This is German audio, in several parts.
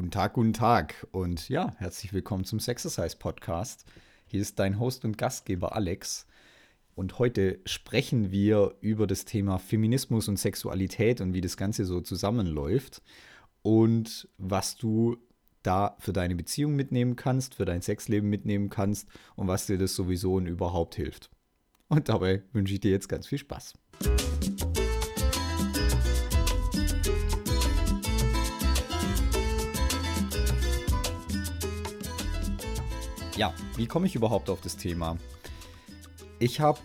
Guten Tag, guten Tag und ja, herzlich willkommen zum Sexercise Podcast. Hier ist dein Host und Gastgeber Alex und heute sprechen wir über das Thema Feminismus und Sexualität und wie das Ganze so zusammenläuft und was du da für deine Beziehung mitnehmen kannst, für dein Sexleben mitnehmen kannst und was dir das sowieso und überhaupt hilft. Und dabei wünsche ich dir jetzt ganz viel Spaß. Ja, wie komme ich überhaupt auf das Thema? Ich habe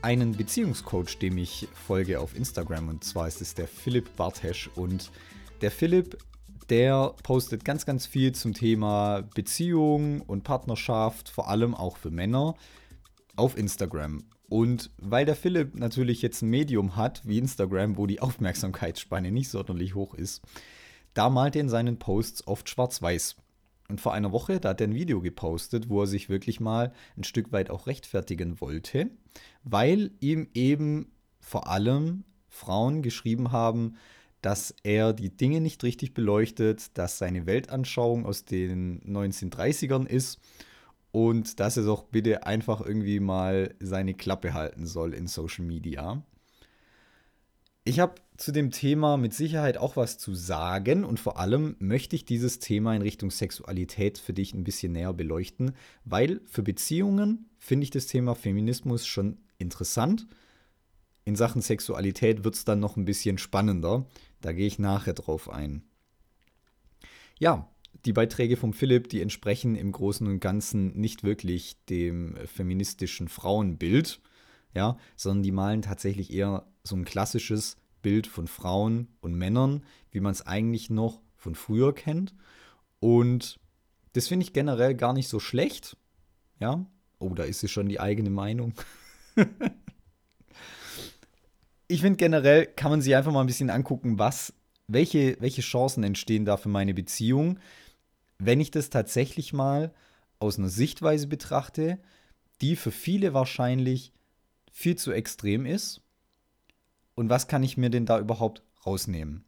einen Beziehungscoach, dem ich folge auf Instagram und zwar ist es der Philipp Bartesch und der Philipp, der postet ganz, ganz viel zum Thema Beziehung und Partnerschaft, vor allem auch für Männer, auf Instagram. Und weil der Philipp natürlich jetzt ein Medium hat wie Instagram, wo die Aufmerksamkeitsspanne nicht sonderlich hoch ist, da malt er in seinen Posts oft schwarz-weiß. Und vor einer Woche, da hat er ein Video gepostet, wo er sich wirklich mal ein Stück weit auch rechtfertigen wollte, weil ihm eben vor allem Frauen geschrieben haben, dass er die Dinge nicht richtig beleuchtet, dass seine Weltanschauung aus den 1930ern ist und dass er doch bitte einfach irgendwie mal seine Klappe halten soll in Social Media. Ich habe zu dem Thema mit Sicherheit auch was zu sagen und vor allem möchte ich dieses Thema in Richtung Sexualität für dich ein bisschen näher beleuchten, weil für Beziehungen finde ich das Thema Feminismus schon interessant. In Sachen Sexualität wird es dann noch ein bisschen spannender. Da gehe ich nachher drauf ein. Ja, die Beiträge von Philipp, die entsprechen im Großen und Ganzen nicht wirklich dem feministischen Frauenbild, ja, sondern die malen tatsächlich eher so ein klassisches Bild von Frauen und Männern, wie man es eigentlich noch von früher kennt. Und das finde ich generell gar nicht so schlecht. Ja, oh, da ist es schon die eigene Meinung. ich finde generell kann man sich einfach mal ein bisschen angucken, was, welche, welche Chancen entstehen da für meine Beziehung, wenn ich das tatsächlich mal aus einer Sichtweise betrachte, die für viele wahrscheinlich viel zu extrem ist und was kann ich mir denn da überhaupt rausnehmen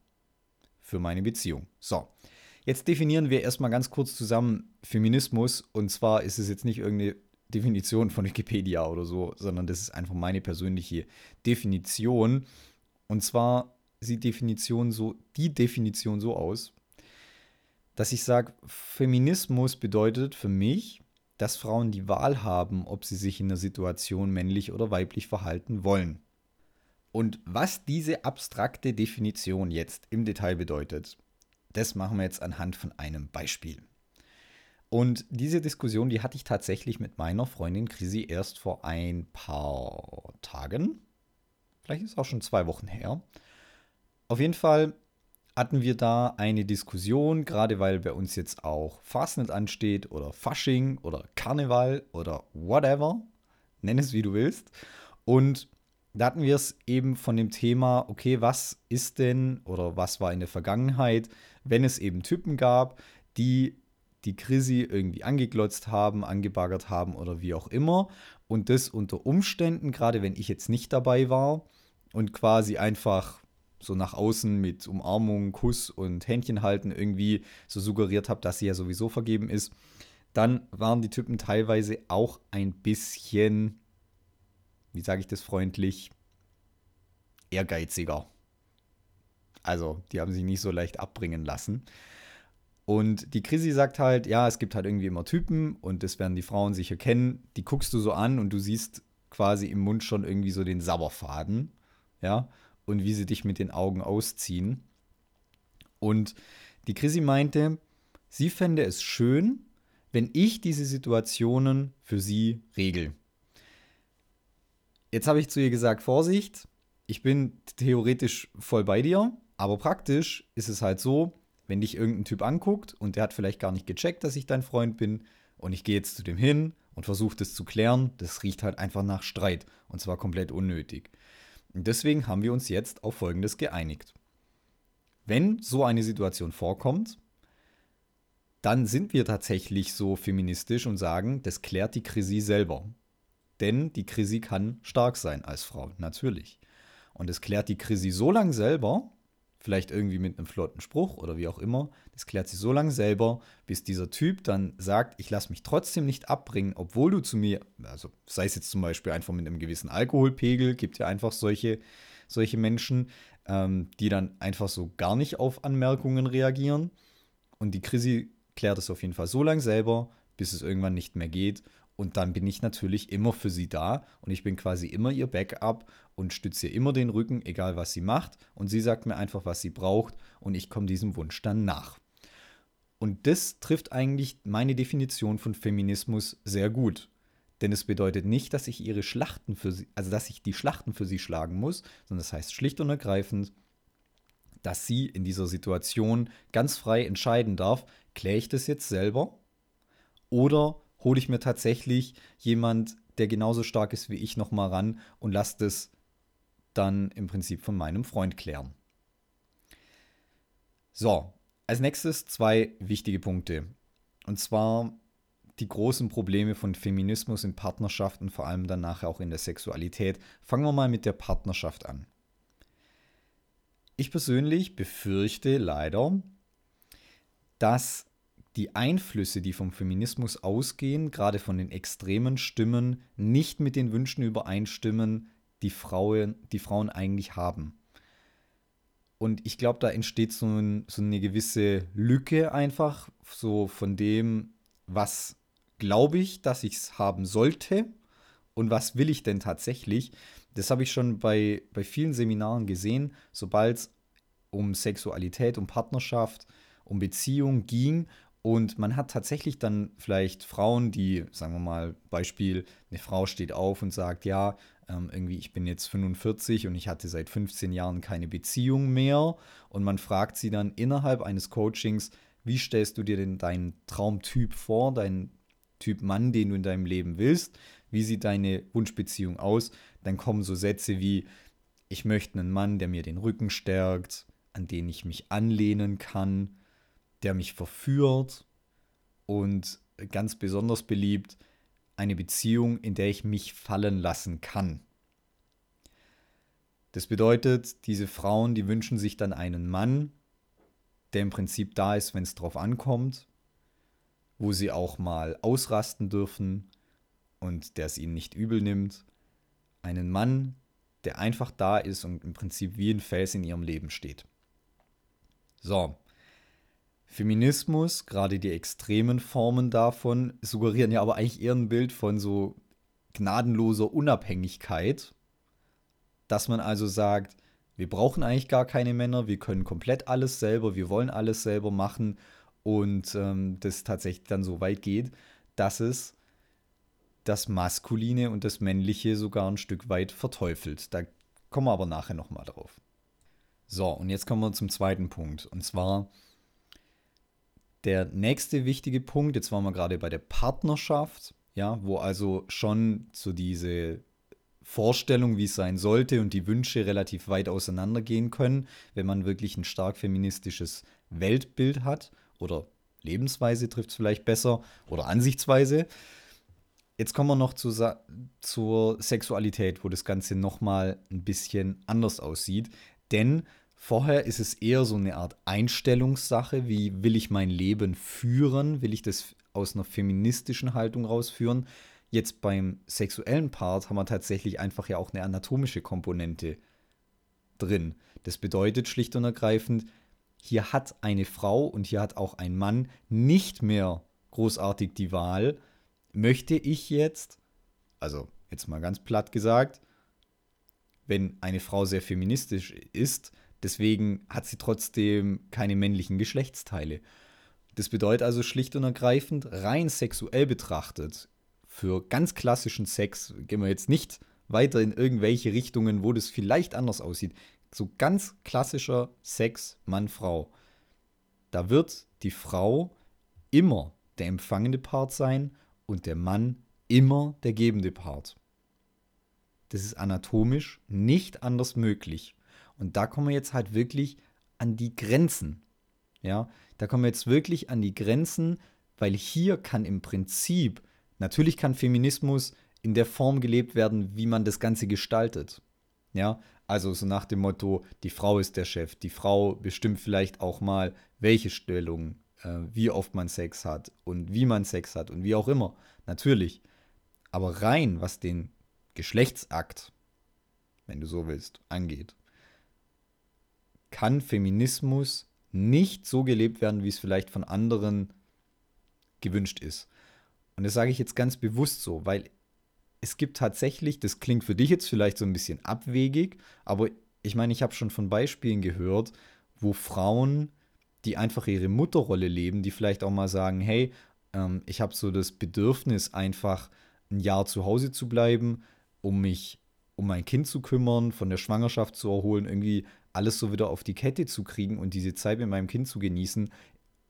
für meine Beziehung? So, jetzt definieren wir erstmal ganz kurz zusammen Feminismus. Und zwar ist es jetzt nicht irgendeine Definition von Wikipedia oder so, sondern das ist einfach meine persönliche Definition. Und zwar sieht Definition so, die Definition so aus, dass ich sage, Feminismus bedeutet für mich, dass Frauen die Wahl haben, ob sie sich in der Situation männlich oder weiblich verhalten wollen. Und was diese abstrakte Definition jetzt im Detail bedeutet, das machen wir jetzt anhand von einem Beispiel. Und diese Diskussion, die hatte ich tatsächlich mit meiner Freundin Chrissy erst vor ein paar Tagen. Vielleicht ist es auch schon zwei Wochen her. Auf jeden Fall hatten wir da eine Diskussion, gerade weil bei uns jetzt auch Fastnet ansteht oder Fasching oder Karneval oder whatever. Nenn es wie du willst. Und da hatten wir es eben von dem Thema, okay, was ist denn oder was war in der Vergangenheit, wenn es eben Typen gab, die die Chrissy irgendwie angeglotzt haben, angebaggert haben oder wie auch immer. Und das unter Umständen, gerade wenn ich jetzt nicht dabei war und quasi einfach so nach außen mit Umarmung, Kuss und Händchen halten irgendwie so suggeriert habe, dass sie ja sowieso vergeben ist, dann waren die Typen teilweise auch ein bisschen wie sage ich das freundlich, ehrgeiziger. Also, die haben sich nicht so leicht abbringen lassen. Und die Chrissy sagt halt, ja, es gibt halt irgendwie immer Typen und das werden die Frauen sicher kennen. Die guckst du so an und du siehst quasi im Mund schon irgendwie so den Sabberfaden, ja, und wie sie dich mit den Augen ausziehen. Und die Chrissy meinte, sie fände es schön, wenn ich diese Situationen für sie regel. Jetzt habe ich zu ihr gesagt, Vorsicht, ich bin theoretisch voll bei dir, aber praktisch ist es halt so, wenn dich irgendein Typ anguckt und der hat vielleicht gar nicht gecheckt, dass ich dein Freund bin und ich gehe jetzt zu dem hin und versuche das zu klären, das riecht halt einfach nach Streit und zwar komplett unnötig. Deswegen haben wir uns jetzt auf Folgendes geeinigt. Wenn so eine Situation vorkommt, dann sind wir tatsächlich so feministisch und sagen, das klärt die Krise selber. Denn die Chrissy kann stark sein als Frau, natürlich. Und es klärt die Chrissy so lange selber, vielleicht irgendwie mit einem flotten Spruch oder wie auch immer. Das klärt sie so lange selber, bis dieser Typ dann sagt, ich lasse mich trotzdem nicht abbringen, obwohl du zu mir, also sei es jetzt zum Beispiel einfach mit einem gewissen Alkoholpegel, gibt ja einfach solche, solche Menschen, ähm, die dann einfach so gar nicht auf Anmerkungen reagieren. Und die Chrissy klärt es auf jeden Fall so lange selber, bis es irgendwann nicht mehr geht. Und dann bin ich natürlich immer für sie da und ich bin quasi immer ihr Backup und stütze ihr immer den Rücken, egal was sie macht. Und sie sagt mir einfach, was sie braucht und ich komme diesem Wunsch dann nach. Und das trifft eigentlich meine Definition von Feminismus sehr gut. Denn es bedeutet nicht, dass ich ihre Schlachten für sie, also dass ich die Schlachten für sie schlagen muss, sondern das heißt schlicht und ergreifend, dass sie in dieser Situation ganz frei entscheiden darf, kläre ich das jetzt selber oder hole ich mir tatsächlich jemand, der genauso stark ist wie ich, nochmal ran und lasse das dann im Prinzip von meinem Freund klären. So, als nächstes zwei wichtige Punkte. Und zwar die großen Probleme von Feminismus in Partnerschaften, vor allem dann nachher auch in der Sexualität. Fangen wir mal mit der Partnerschaft an. Ich persönlich befürchte leider, dass die Einflüsse, die vom Feminismus ausgehen, gerade von den extremen Stimmen, nicht mit den Wünschen übereinstimmen, die Frauen, die Frauen eigentlich haben. Und ich glaube, da entsteht so, ein, so, eine gewisse Lücke einfach, so von dem, was glaube ich, dass ich es haben sollte und was will ich denn tatsächlich. Das habe ich schon bei, bei vielen Seminaren gesehen, sobald es um Sexualität, um Partnerschaft, um Beziehung ging und man hat tatsächlich dann vielleicht Frauen, die, sagen wir mal, Beispiel, eine Frau steht auf und sagt, ja, ähm, irgendwie, ich bin jetzt 45 und ich hatte seit 15 Jahren keine Beziehung mehr. Und man fragt sie dann innerhalb eines Coachings, wie stellst du dir denn deinen Traumtyp vor, deinen Typ Mann, den du in deinem Leben willst? Wie sieht deine Wunschbeziehung aus? Dann kommen so Sätze wie, ich möchte einen Mann, der mir den Rücken stärkt, an den ich mich anlehnen kann der mich verführt und ganz besonders beliebt, eine Beziehung, in der ich mich fallen lassen kann. Das bedeutet, diese Frauen, die wünschen sich dann einen Mann, der im Prinzip da ist, wenn es drauf ankommt, wo sie auch mal ausrasten dürfen und der es ihnen nicht übel nimmt. Einen Mann, der einfach da ist und im Prinzip wie ein Fels in ihrem Leben steht. So, Feminismus, gerade die extremen Formen davon, suggerieren ja aber eigentlich eher ein Bild von so gnadenloser Unabhängigkeit, dass man also sagt, wir brauchen eigentlich gar keine Männer, wir können komplett alles selber, wir wollen alles selber machen und ähm, das tatsächlich dann so weit geht, dass es das Maskuline und das Männliche sogar ein Stück weit verteufelt. Da kommen wir aber nachher nochmal drauf. So, und jetzt kommen wir zum zweiten Punkt. Und zwar der nächste wichtige Punkt, jetzt waren wir gerade bei der Partnerschaft, ja, wo also schon so diese Vorstellung, wie es sein sollte und die Wünsche relativ weit auseinandergehen können, wenn man wirklich ein stark feministisches Weltbild hat oder Lebensweise trifft es vielleicht besser oder Ansichtsweise. Jetzt kommen wir noch zu, zur Sexualität, wo das Ganze nochmal ein bisschen anders aussieht. Denn Vorher ist es eher so eine Art Einstellungssache, wie will ich mein Leben führen? Will ich das aus einer feministischen Haltung rausführen? Jetzt beim sexuellen Part haben wir tatsächlich einfach ja auch eine anatomische Komponente drin. Das bedeutet schlicht und ergreifend, hier hat eine Frau und hier hat auch ein Mann nicht mehr großartig die Wahl, möchte ich jetzt, also jetzt mal ganz platt gesagt, wenn eine Frau sehr feministisch ist, Deswegen hat sie trotzdem keine männlichen Geschlechtsteile. Das bedeutet also schlicht und ergreifend, rein sexuell betrachtet, für ganz klassischen Sex, gehen wir jetzt nicht weiter in irgendwelche Richtungen, wo das vielleicht anders aussieht. So ganz klassischer Sex Mann-Frau. Da wird die Frau immer der empfangende Part sein und der Mann immer der gebende Part. Das ist anatomisch nicht anders möglich. Und da kommen wir jetzt halt wirklich an die Grenzen. Ja, da kommen wir jetzt wirklich an die Grenzen, weil hier kann im Prinzip, natürlich kann Feminismus in der Form gelebt werden, wie man das Ganze gestaltet. Ja, Also so nach dem Motto, die Frau ist der Chef, die Frau bestimmt vielleicht auch mal, welche Stellung, äh, wie oft man Sex hat und wie man Sex hat und wie auch immer. Natürlich. Aber rein, was den Geschlechtsakt, wenn du so willst, angeht, kann Feminismus nicht so gelebt werden, wie es vielleicht von anderen gewünscht ist. Und das sage ich jetzt ganz bewusst so, weil es gibt tatsächlich, das klingt für dich jetzt vielleicht so ein bisschen abwegig, aber ich meine, ich habe schon von Beispielen gehört, wo Frauen, die einfach ihre Mutterrolle leben, die vielleicht auch mal sagen, hey, ähm, ich habe so das Bedürfnis, einfach ein Jahr zu Hause zu bleiben, um mich um mein Kind zu kümmern, von der Schwangerschaft zu erholen, irgendwie alles so wieder auf die Kette zu kriegen und diese Zeit mit meinem Kind zu genießen,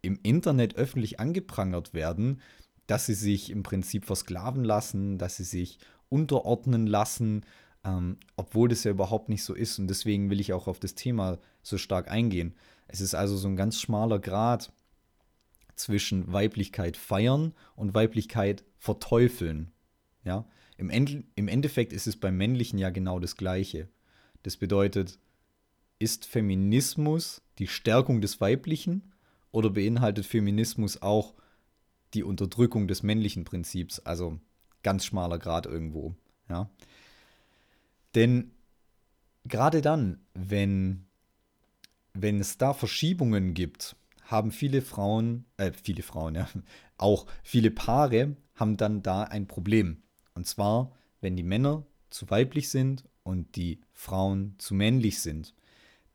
im Internet öffentlich angeprangert werden, dass sie sich im Prinzip versklaven lassen, dass sie sich unterordnen lassen, ähm, obwohl das ja überhaupt nicht so ist. Und deswegen will ich auch auf das Thema so stark eingehen. Es ist also so ein ganz schmaler Grad zwischen Weiblichkeit feiern und Weiblichkeit verteufeln. Ja? Im, End Im Endeffekt ist es beim Männlichen ja genau das Gleiche. Das bedeutet, ist Feminismus die Stärkung des Weiblichen oder beinhaltet Feminismus auch die Unterdrückung des männlichen Prinzips, also ganz schmaler Grad irgendwo. Ja. Denn gerade dann, wenn, wenn es da Verschiebungen gibt, haben viele Frauen, äh, viele Frauen, ja, auch viele Paare haben dann da ein Problem. Und zwar, wenn die Männer zu weiblich sind und die Frauen zu männlich sind.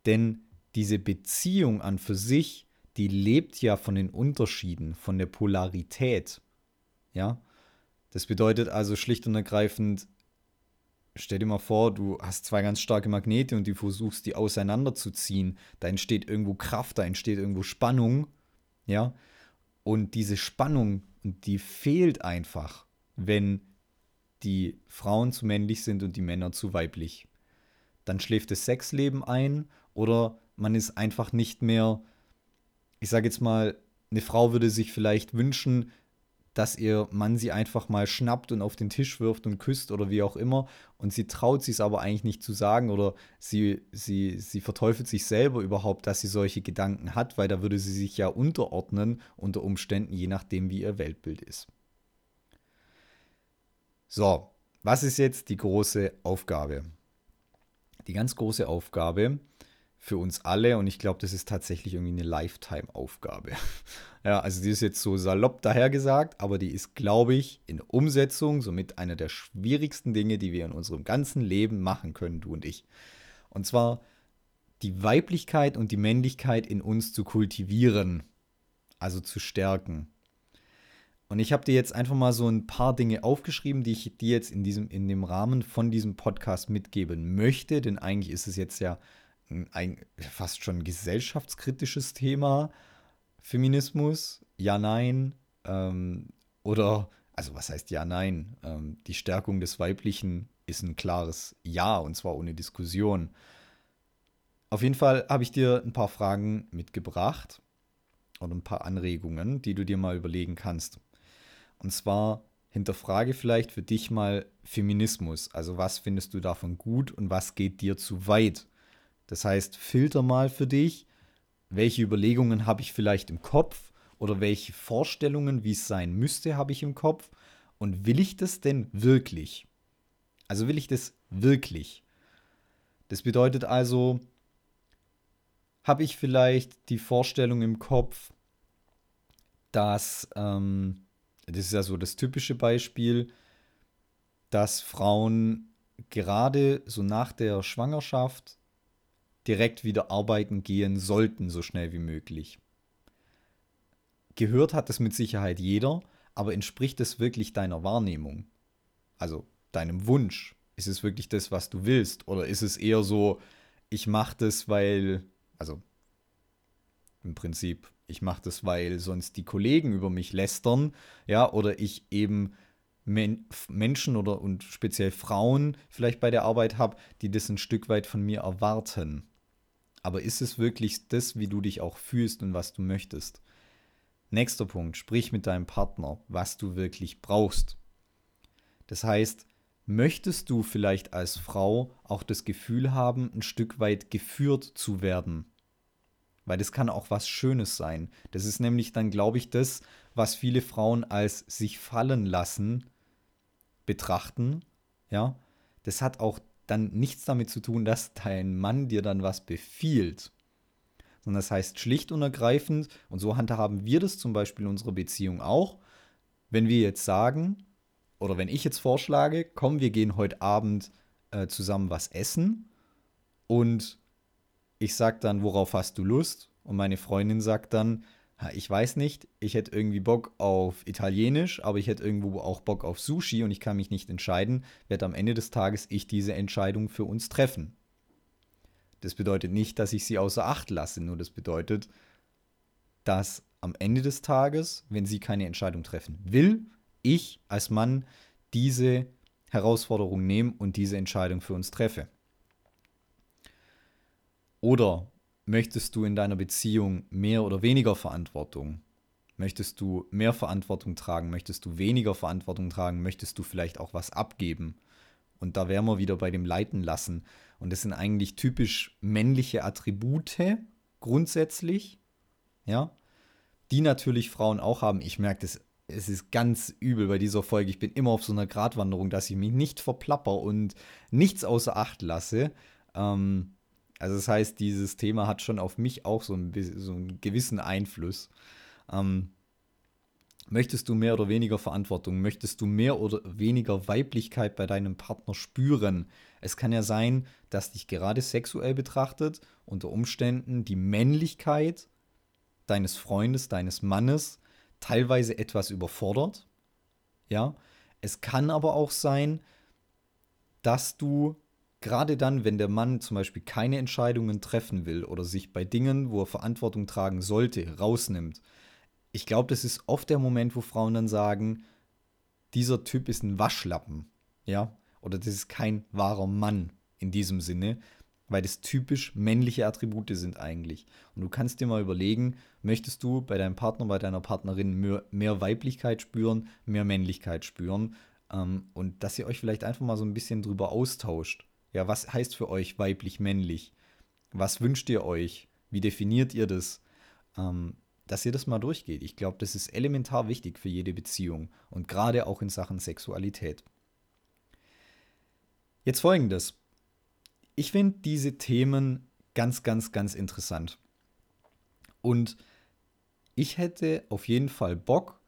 Denn diese Beziehung an für sich die lebt ja von den Unterschieden, von der Polarität. Ja? Das bedeutet also schlicht und ergreifend, stell dir mal vor, du hast zwei ganz starke Magnete und du versuchst, die auseinanderzuziehen. Da entsteht irgendwo Kraft, da entsteht irgendwo Spannung. Ja? Und diese Spannung, die fehlt einfach, wenn die Frauen zu männlich sind und die Männer zu weiblich. Dann schläft das Sexleben ein oder man ist einfach nicht mehr ich sage jetzt mal, eine Frau würde sich vielleicht wünschen, dass ihr Mann sie einfach mal schnappt und auf den Tisch wirft und küsst oder wie auch immer. Und sie traut sich es aber eigentlich nicht zu sagen oder sie, sie, sie verteufelt sich selber überhaupt, dass sie solche Gedanken hat, weil da würde sie sich ja unterordnen unter Umständen, je nachdem, wie ihr Weltbild ist. So, was ist jetzt die große Aufgabe? Die ganz große Aufgabe für uns alle und ich glaube, das ist tatsächlich irgendwie eine Lifetime-Aufgabe. ja, also die ist jetzt so salopp dahergesagt, aber die ist, glaube ich, in Umsetzung somit einer der schwierigsten Dinge, die wir in unserem ganzen Leben machen können, du und ich. Und zwar die Weiblichkeit und die Männlichkeit in uns zu kultivieren, also zu stärken. Und ich habe dir jetzt einfach mal so ein paar Dinge aufgeschrieben, die ich dir jetzt in diesem in dem Rahmen von diesem Podcast mitgeben möchte, denn eigentlich ist es jetzt ja ein fast schon gesellschaftskritisches Thema. Feminismus, ja, nein. Ähm, oder, also was heißt ja, nein? Ähm, die Stärkung des Weiblichen ist ein klares Ja und zwar ohne Diskussion. Auf jeden Fall habe ich dir ein paar Fragen mitgebracht und ein paar Anregungen, die du dir mal überlegen kannst. Und zwar hinterfrage vielleicht für dich mal Feminismus. Also was findest du davon gut und was geht dir zu weit? Das heißt, filter mal für dich, welche Überlegungen habe ich vielleicht im Kopf oder welche Vorstellungen, wie es sein müsste, habe ich im Kopf und will ich das denn wirklich? Also will ich das wirklich? Das bedeutet also, habe ich vielleicht die Vorstellung im Kopf, dass, ähm, das ist ja so das typische Beispiel, dass Frauen gerade so nach der Schwangerschaft direkt wieder arbeiten gehen sollten, so schnell wie möglich. Gehört hat es mit Sicherheit jeder, aber entspricht es wirklich deiner Wahrnehmung? Also deinem Wunsch? Ist es wirklich das, was du willst? Oder ist es eher so, ich mache das, weil, also im Prinzip, ich mache das, weil sonst die Kollegen über mich lästern, ja, oder ich eben Men Menschen oder und speziell Frauen vielleicht bei der Arbeit habe, die das ein Stück weit von mir erwarten. Aber ist es wirklich das, wie du dich auch fühlst und was du möchtest? Nächster Punkt, sprich mit deinem Partner, was du wirklich brauchst. Das heißt, möchtest du vielleicht als Frau auch das Gefühl haben, ein Stück weit geführt zu werden? Weil das kann auch was Schönes sein. Das ist nämlich dann, glaube ich, das, was viele Frauen als sich fallen lassen betrachten. Ja, das hat auch dann nichts damit zu tun, dass dein Mann dir dann was befiehlt. Sondern das heißt schlicht und ergreifend, und so handhaben wir das zum Beispiel in unserer Beziehung auch, wenn wir jetzt sagen, oder wenn ich jetzt vorschlage, komm, wir gehen heute Abend äh, zusammen was essen und ich sag dann, worauf hast du Lust? Und meine Freundin sagt dann, ich weiß nicht, ich hätte irgendwie Bock auf Italienisch, aber ich hätte irgendwo auch Bock auf Sushi und ich kann mich nicht entscheiden, werde am Ende des Tages ich diese Entscheidung für uns treffen. Das bedeutet nicht, dass ich sie außer Acht lasse, nur das bedeutet, dass am Ende des Tages, wenn sie keine Entscheidung treffen will, ich als Mann diese Herausforderung nehme und diese Entscheidung für uns treffe. Oder möchtest du in deiner Beziehung mehr oder weniger Verantwortung? Möchtest du mehr Verantwortung tragen? Möchtest du weniger Verantwortung tragen? Möchtest du vielleicht auch was abgeben? Und da wären wir wieder bei dem Leiten lassen. Und das sind eigentlich typisch männliche Attribute grundsätzlich, ja, die natürlich Frauen auch haben. Ich merke das es ist ganz übel bei dieser Folge. Ich bin immer auf so einer Gratwanderung, dass ich mich nicht verplapper und nichts außer Acht lasse. Ähm, also das heißt, dieses Thema hat schon auf mich auch so, ein, so einen gewissen Einfluss. Ähm, möchtest du mehr oder weniger Verantwortung? Möchtest du mehr oder weniger Weiblichkeit bei deinem Partner spüren? Es kann ja sein, dass dich gerade sexuell betrachtet, unter Umständen die Männlichkeit deines Freundes, deines Mannes teilweise etwas überfordert. Ja, es kann aber auch sein, dass du gerade dann, wenn der Mann zum Beispiel keine Entscheidungen treffen will oder sich bei Dingen, wo er Verantwortung tragen sollte, rausnimmt. Ich glaube, das ist oft der Moment, wo Frauen dann sagen, dieser Typ ist ein Waschlappen, ja, oder das ist kein wahrer Mann in diesem Sinne, weil das typisch männliche Attribute sind eigentlich. Und du kannst dir mal überlegen, möchtest du bei deinem Partner, bei deiner Partnerin mehr, mehr Weiblichkeit spüren, mehr Männlichkeit spüren ähm, und dass ihr euch vielleicht einfach mal so ein bisschen drüber austauscht. Ja, was heißt für euch weiblich-männlich? Was wünscht ihr euch? Wie definiert ihr das? Ähm, dass ihr das mal durchgeht. Ich glaube, das ist elementar wichtig für jede Beziehung und gerade auch in Sachen Sexualität. Jetzt folgendes ich finde diese Themen ganz, ganz, ganz interessant. Und ich hätte auf jeden Fall Bock,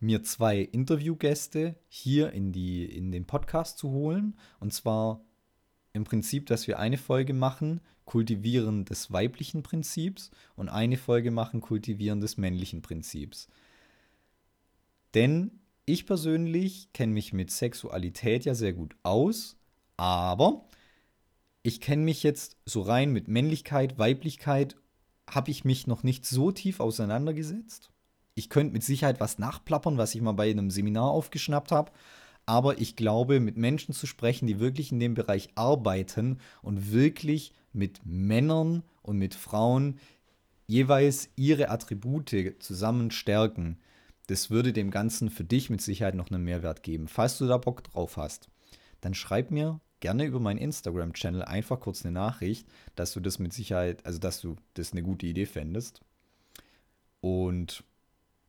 mir zwei Interviewgäste hier in, die, in den Podcast zu holen. Und zwar im Prinzip, dass wir eine Folge machen, Kultivieren des weiblichen Prinzips und eine Folge machen, Kultivieren des männlichen Prinzips. Denn ich persönlich kenne mich mit Sexualität ja sehr gut aus, aber ich kenne mich jetzt so rein mit Männlichkeit, Weiblichkeit, habe ich mich noch nicht so tief auseinandergesetzt. Ich könnte mit Sicherheit was nachplappern, was ich mal bei einem Seminar aufgeschnappt habe. Aber ich glaube, mit Menschen zu sprechen, die wirklich in dem Bereich arbeiten und wirklich mit Männern und mit Frauen jeweils ihre Attribute zusammen stärken, das würde dem Ganzen für dich mit Sicherheit noch einen Mehrwert geben. Falls du da Bock drauf hast, dann schreib mir gerne über meinen Instagram-Channel einfach kurz eine Nachricht, dass du das mit Sicherheit, also dass du das eine gute Idee fändest. Und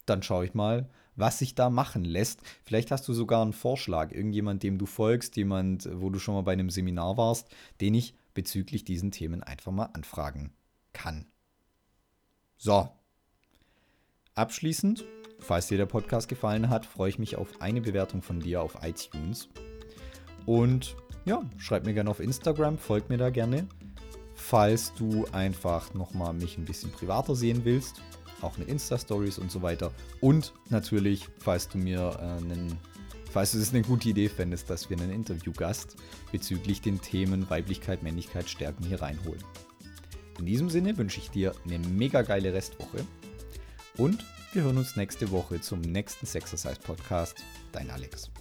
dann schaue ich mal, was sich da machen lässt. Vielleicht hast du sogar einen Vorschlag, irgendjemand, dem du folgst, jemand, wo du schon mal bei einem Seminar warst, den ich bezüglich diesen Themen einfach mal anfragen kann. So. Abschließend, falls dir der Podcast gefallen hat, freue ich mich auf eine Bewertung von dir auf iTunes. Und ja, schreib mir gerne auf Instagram, folg mir da gerne. Falls du einfach nochmal mich ein bisschen privater sehen willst, auch mit Insta-Stories und so weiter. Und natürlich, falls du mir äh, einen, falls du es eine gute Idee fändest, dass wir einen Interviewgast bezüglich den Themen Weiblichkeit, Männlichkeit, Stärken hier reinholen. In diesem Sinne wünsche ich dir eine mega geile Restwoche und wir hören uns nächste Woche zum nächsten Sexercise Podcast. Dein Alex.